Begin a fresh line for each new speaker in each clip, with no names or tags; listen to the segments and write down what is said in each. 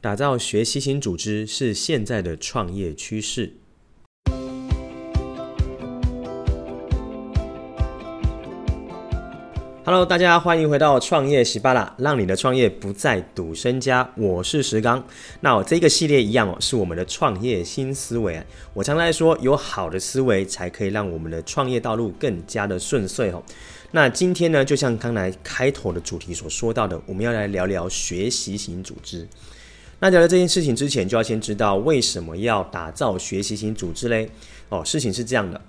打造学习型组织是现在的创业趋势。Hello，大家欢迎回到创业喜巴拉，让你的创业不再赌身家。我是石刚。那我这个系列一样哦，是我们的创业新思维。我常来说，有好的思维才可以让我们的创业道路更加的顺遂哦。那今天呢，就像刚才开头的主题所说到的，我们要来聊聊学习型组织。那聊聊这件事情之前，就要先知道为什么要打造学习型组织嘞？哦，事情是这样的，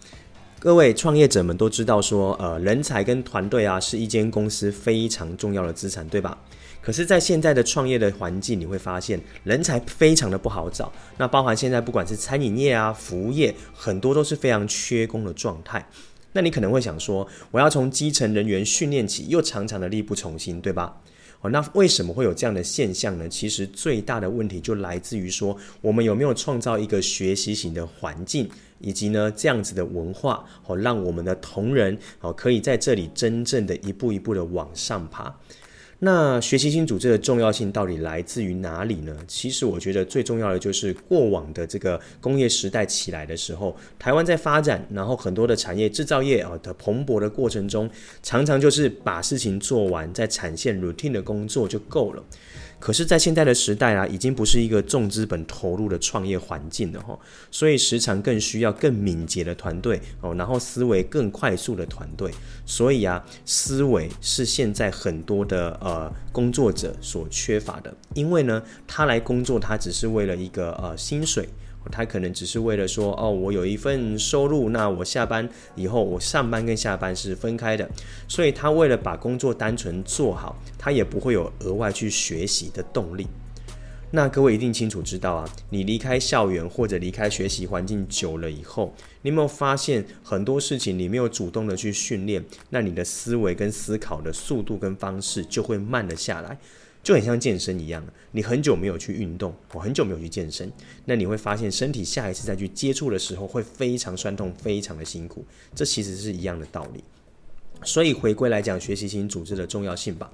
各位创业者们都知道说，呃，人才跟团队啊，是一间公司非常重要的资产，对吧？可是，在现在的创业的环境，你会发现人才非常的不好找。那包含现在不管是餐饮业啊、服务业，很多都是非常缺工的状态。那你可能会想说，我要从基层人员训练起，又常常的力不从心，对吧？哦，那为什么会有这样的现象呢？其实最大的问题就来自于说，我们有没有创造一个学习型的环境，以及呢这样子的文化，哦，让我们的同仁哦可以在这里真正的一步一步的往上爬。那学习新组织的重要性到底来自于哪里呢？其实我觉得最重要的就是过往的这个工业时代起来的时候，台湾在发展，然后很多的产业制造业啊的蓬勃的过程中，常常就是把事情做完，在产线 routine 的工作就够了。可是，在现在的时代啊，已经不是一个重资本投入的创业环境了哈，所以时常更需要更敏捷的团队哦，然后思维更快速的团队。所以啊，思维是现在很多的呃工作者所缺乏的，因为呢，他来工作，他只是为了一个呃薪水。他可能只是为了说，哦，我有一份收入，那我下班以后，我上班跟下班是分开的，所以他为了把工作单纯做好，他也不会有额外去学习的动力。那各位一定清楚知道啊，你离开校园或者离开学习环境久了以后，你有没有发现很多事情你没有主动的去训练，那你的思维跟思考的速度跟方式就会慢了下来。就很像健身一样，你很久没有去运动，我很久没有去健身，那你会发现身体下一次再去接触的时候会非常酸痛，非常的辛苦。这其实是一样的道理。所以回归来讲，学习型组织的重要性吧。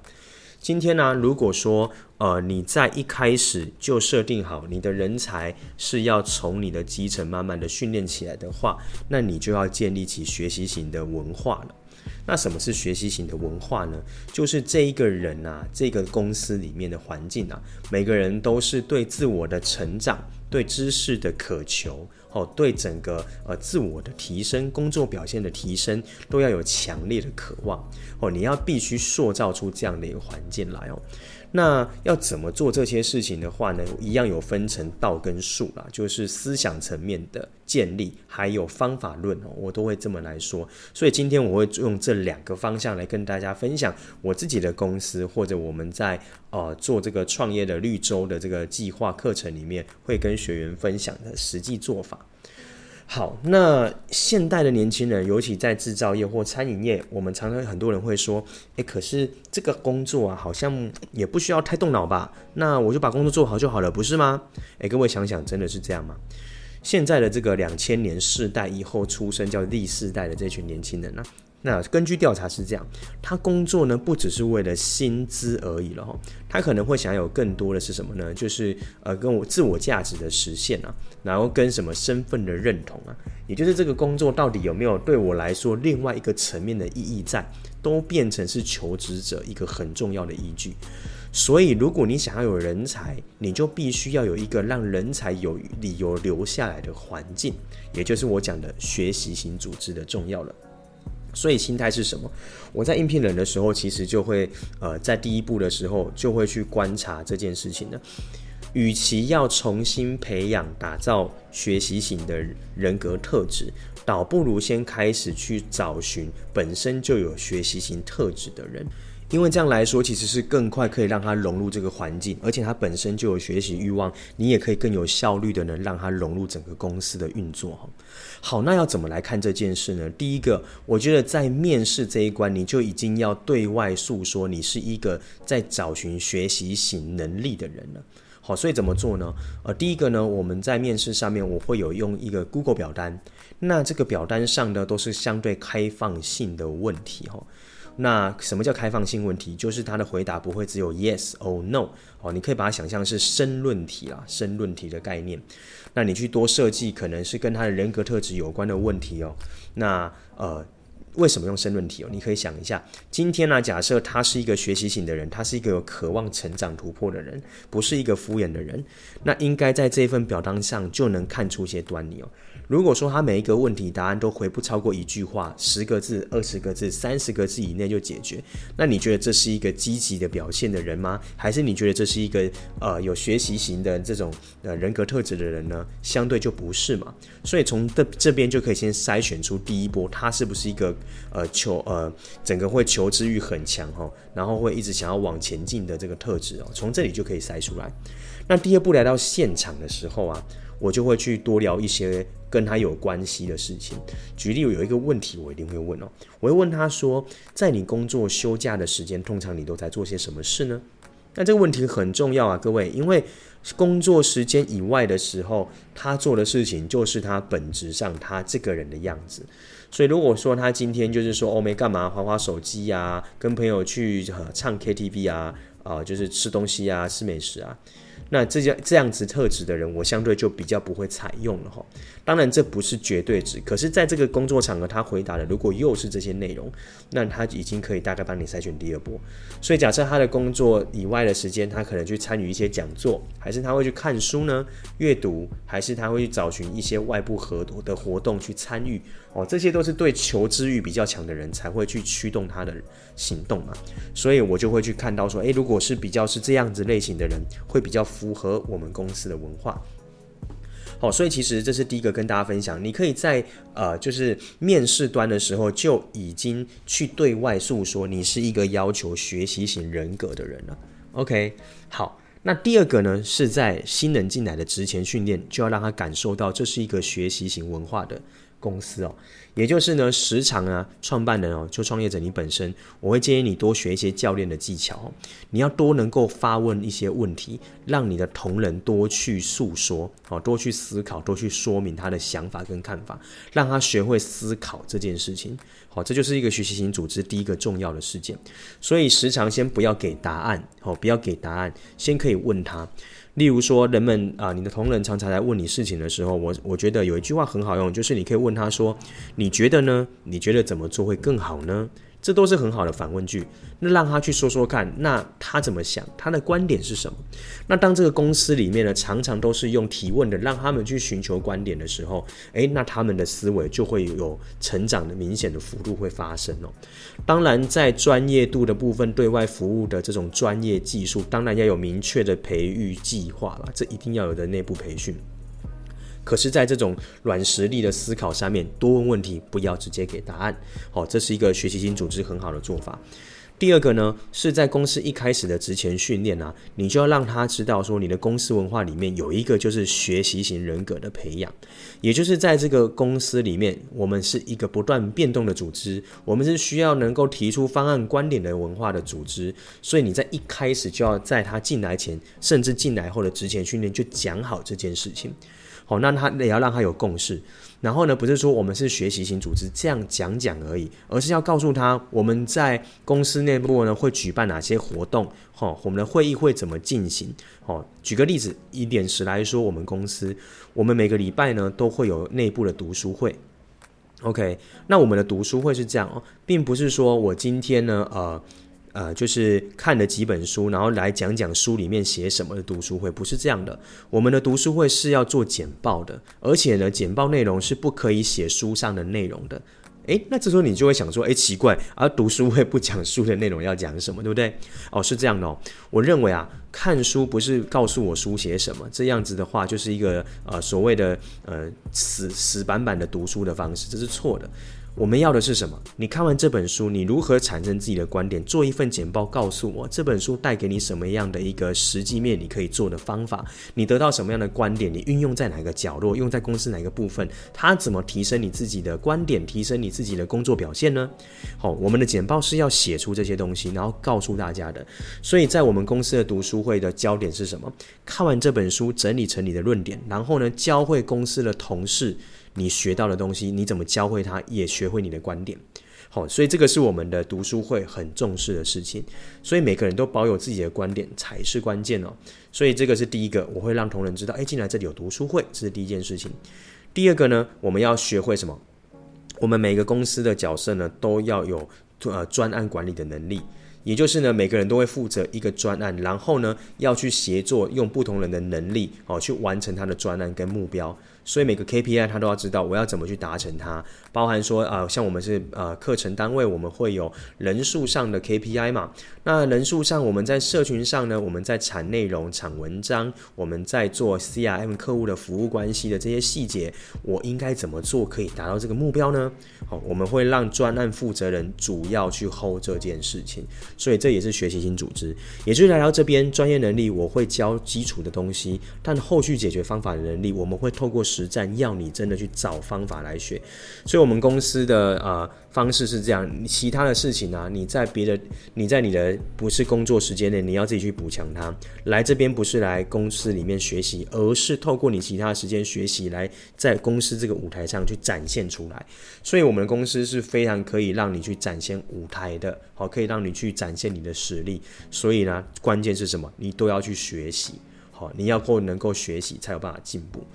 今天呢、如果说呃你在一开始就设定好你的人才是要从你的基层慢慢的训练起来的话，那你就要建立起学习型的文化了。那什么是学习型的文化呢？就是这一个人啊，这个公司里面的环境啊，每个人都是对自我的成长、对知识的渴求，哦，对整个呃自我的提升、工作表现的提升，都要有强烈的渴望。哦，你要必须塑造出这样的一个环境来哦。那要怎么做这些事情的话呢？一样有分成道跟术啦，就是思想层面的建立，还有方法论，我都会这么来说。所以今天我会用这两个方向来跟大家分享我自己的公司，或者我们在呃做这个创业的绿洲的这个计划课程里面，会跟学员分享的实际做法。好，那现代的年轻人，尤其在制造业或餐饮业，我们常常很多人会说，诶，可是这个工作啊，好像也不需要太动脑吧？那我就把工作做好就好了，不是吗？诶，各位想想，真的是这样吗？现在的这个两千年世代以后出生叫 Z 世代的这群年轻人呢、那根据调查是这样，他工作呢不只是为了薪资而已了哈，他可能会想有更多的是什么呢？就是呃跟我自我价值的实现啊，然后跟什么身份的认同啊，也就是这个工作到底有没有对我来说另外一个层面的意义在，都变成是求职者一个很重要的依据。所以如果你想要有人才，你就必须要有一个让人才有理由留下来的环境，也就是我讲的学习型组织的重要了。所以心态是什么？我在应聘人的时候，其实就会呃，在第一步的时候就会去观察这件事情的。与其要重新培养、打造学习型的人格特质，倒不如先开始去找寻本身就有学习型特质的人。因为这样来说，其实是更快可以让他融入这个环境，而且他本身就有学习欲望，你也可以更有效率的能让他融入整个公司的运作哈。好，那要怎么来看这件事呢？第一个，我觉得在面试这一关，你就已经要对外诉说你是一个在找寻学习型能力的人了。好，所以怎么做呢？呃，第一个呢，我们在面试上面我会有用一个 Google 表单，那这个表单上的都是相对开放性的问题哈。那什么叫开放性问题？就是他的回答不会只有 yes or no 哦，你可以把它想象是申论题啦，申论题的概念。那你去多设计可能是跟他的人格特质有关的问题哦。那呃。为什么用申论题哦？你可以想一下，今天呢，假设他是一个学习型的人，他是一个有渴望成长突破的人，不是一个敷衍的人，那应该在这份表单上就能看出一些端倪哦。如果说他每一个问题答案都回不超过一句话，十个字、二十个字、三十个字以内就解决，那你觉得这是一个积极的表现的人吗？还是你觉得这是一个呃有学习型的这种呃人格特质的人呢？相对就不是嘛。所以从这这边就可以先筛选出第一波，他是不是一个呃求呃整个会求知欲很强哈，然后会一直想要往前进的这个特质哦。从这里就可以筛出来。那第二步来到现场的时候啊。我就会去多聊一些跟他有关系的事情。举例，有一个问题，我一定会问哦。我会问他说，在你工作休假的时间，通常你都在做些什么事呢？那这个问题很重要啊，各位，因为工作时间以外的时候，他做的事情就是他本质上他这个人的样子。所以，如果说他今天就是说哦，没干嘛，划划手机啊，跟朋友去唱 KTV 啊，啊，就是吃东西啊，吃美食啊。那这样这样子特质的人，我相对就比较不会采用了哈。当然这不是绝对值，可是在这个工作场合，他回答的如果又是这些内容，那他已经可以大概帮你筛选第二波。所以假设他的工作以外的时间，他可能去参与一些讲座，还是他会去看书呢？阅读，还是他会去找寻一些外部合作的活动去参与？哦，这些都是对求知欲比较强的人才会去驱动他的行动嘛。所以我就会去看到说，诶，如果是比较是这样子类型的人，会比较符合我们公司的文化。好，所以其实这是第一个跟大家分享，你可以在呃，就是面试端的时候就已经去对外诉说你是一个要求学习型人格的人了。OK，好，那第二个呢，是在新人进来的职前训练，就要让他感受到这是一个学习型文化的公司哦。也就是呢，时常啊，创办人哦，就创业者你本身，我会建议你多学一些教练的技巧。你要多能够发问一些问题，让你的同仁多去诉说哦，多去思考，多去说明他的想法跟看法，让他学会思考这件事情。好，这就是一个学习型组织第一个重要的事件。所以时常先不要给答案哦，不要给答案，先可以问他。例如说，人们啊，你的同仁常常来问你事情的时候，我我觉得有一句话很好用，就是你可以问他说：“你觉得呢？你觉得怎么做会更好呢？”这都是很好的反问句，那让他去说说看，那他怎么想，他的观点是什么？那当这个公司里面呢，常常都是用提问的，让他们去寻求观点的时候，诶，那他们的思维就会有成长的明显的幅度会发生哦。当然，在专业度的部分，对外服务的这种专业技术，当然要有明确的培育计划了，这一定要有的内部培训。可是，在这种软实力的思考上面，多问问题，不要直接给答案。好，这是一个学习型组织很好的做法。第二个呢，是在公司一开始的职前训练啊，你就要让他知道说，你的公司文化里面有一个就是学习型人格的培养，也就是在这个公司里面，我们是一个不断变动的组织，我们是需要能够提出方案观点的文化的组织，所以你在一开始就要在他进来前，甚至进来后的职前训练就讲好这件事情。好，那他也要让他有共识。然后呢，不是说我们是学习型组织这样讲讲而已，而是要告诉他我们在公司内部呢会举办哪些活动，好，我们的会议会怎么进行。好，举个例子，以点石来说，我们公司我们每个礼拜呢都会有内部的读书会。OK，那我们的读书会是这样哦，并不是说我今天呢，呃。呃，就是看了几本书，然后来讲讲书里面写什么的读书会，不是这样的。我们的读书会是要做简报的，而且呢，简报内容是不可以写书上的内容的。诶，那这时候你就会想说，诶，奇怪，而读书会不讲书的内容要讲什么，对不对？哦，是这样的哦。我认为啊，看书不是告诉我书写什么，这样子的话就是一个呃所谓的呃死死板板的读书的方式，这是错的。我们要的是什么？你看完这本书，你如何产生自己的观点？做一份简报，告诉我这本书带给你什么样的一个实际面，你可以做的方法？你得到什么样的观点？你运用在哪个角落？用在公司哪个部分？它怎么提升你自己的观点？提升你自己的工作表现呢？好，我们的简报是要写出这些东西，然后告诉大家的。所以在我们公司的读书会的焦点是什么？看完这本书，整理成你的论点，然后呢，教会公司的同事。你学到的东西，你怎么教会他，也学会你的观点。好，所以这个是我们的读书会很重视的事情。所以每个人都保有自己的观点才是关键哦。所以这个是第一个，我会让同仁知道，哎，进来这里有读书会，这是第一件事情。第二个呢，我们要学会什么？我们每个公司的角色呢，都要有呃专案管理的能力。也就是呢，每个人都会负责一个专案，然后呢，要去协作，用不同人的能力哦，去完成他的专案跟目标。所以每个 KPI 他都要知道我要怎么去达成它，包含说啊、呃，像我们是呃课程单位，我们会有人数上的 KPI 嘛。那人数上，我们在社群上呢，我们在产内容、产文章，我们在做 CRM 客户的服务关系的这些细节，我应该怎么做可以达到这个目标呢？好，我们会让专案负责人主要去 hold 这件事情，所以这也是学习型组织。也就是来到这边，专业能力我会教基础的东西，但后续解决方法的能力，我们会透过实战，要你真的去找方法来学。所以，我们公司的呃方式是这样，其他的事情呢、你在别的，你在你的不是工作时间内，你要自己去补强它。来这边不是来公司里面学习，而是透过你其他时间学习，来在公司这个舞台上去展现出来。所以，我们的公司是非常可以让你去展现舞台的，好，可以让你去展现你的实力。所以呢，关键是什么？你都要去学习，好，你要够能够学习，才有办法进步。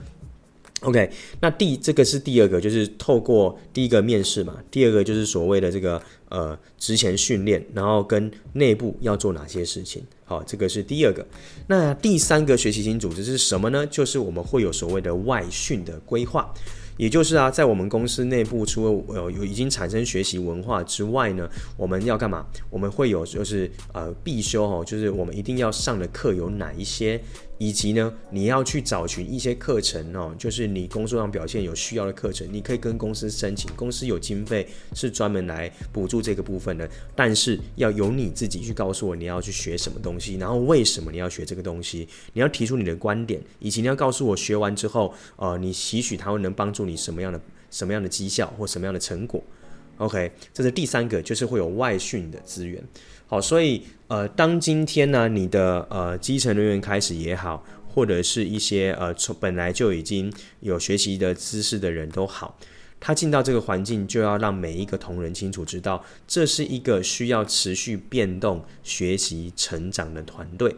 OK，那第这个是第二个，就是透过第一个面试嘛，第二个就是所谓的这个呃职前训练，然后跟内部要做哪些事情，好，这个是第二个。那第三个学习型组织是什么呢？就是我们会有所谓的外训的规划。也就是啊，在我们公司内部，除了呃有已经产生学习文化之外呢，我们要干嘛？我们会有就是呃必修哦，就是我们一定要上的课有哪一些，以及呢，你要去找寻一些课程哦，就是你工作上表现有需要的课程，你可以跟公司申请，公司有经费是专门来补助这个部分的，但是要由你自己去告诉我你要去学什么东西，然后为什么你要学这个东西，你要提出你的观点，以及你要告诉我学完之后，呃，你期许它会能帮助。你什么样的什么样的绩效或什么样的成果？OK，这是第三个，就是会有外训的资源。好，所以呃，当今天呢，你的呃基层人员开始也好，或者是一些呃从本来就已经有学习的知识的人都好，他进到这个环境，就要让每一个同仁清楚知道，这是一个需要持续变动、学习、成长的团队。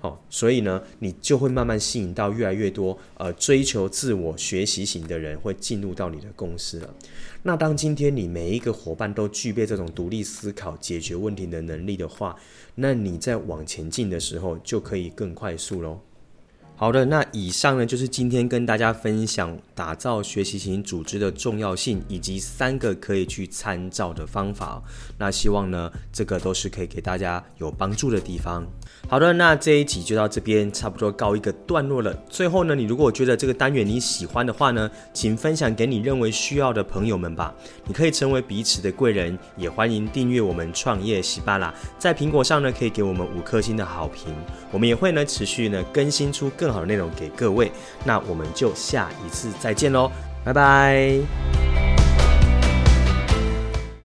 哦，所以呢，你就会慢慢吸引到越来越多呃追求自我学习型的人会进入到你的公司了。那当今天你每一个伙伴都具备这种独立思考、解决问题的能力的话，那你在往前进的时候就可以更快速喽。好的，那以上呢就是今天跟大家分享打造学习型组织的重要性，以及三个可以去参照的方法。那希望呢，这个都是可以给大家有帮助的地方。好的，那这一集就到这边，差不多告一个段落了。最后呢，你如果觉得这个单元你喜欢的话呢，请分享给你认为需要的朋友们吧。你可以成为彼此的贵人，也欢迎订阅我们创业喜巴拉，在苹果上呢可以给我们五颗星的好评。我们也会呢持续呢更新出更更好的内容给各位，那我们就下一次再见喽，拜拜。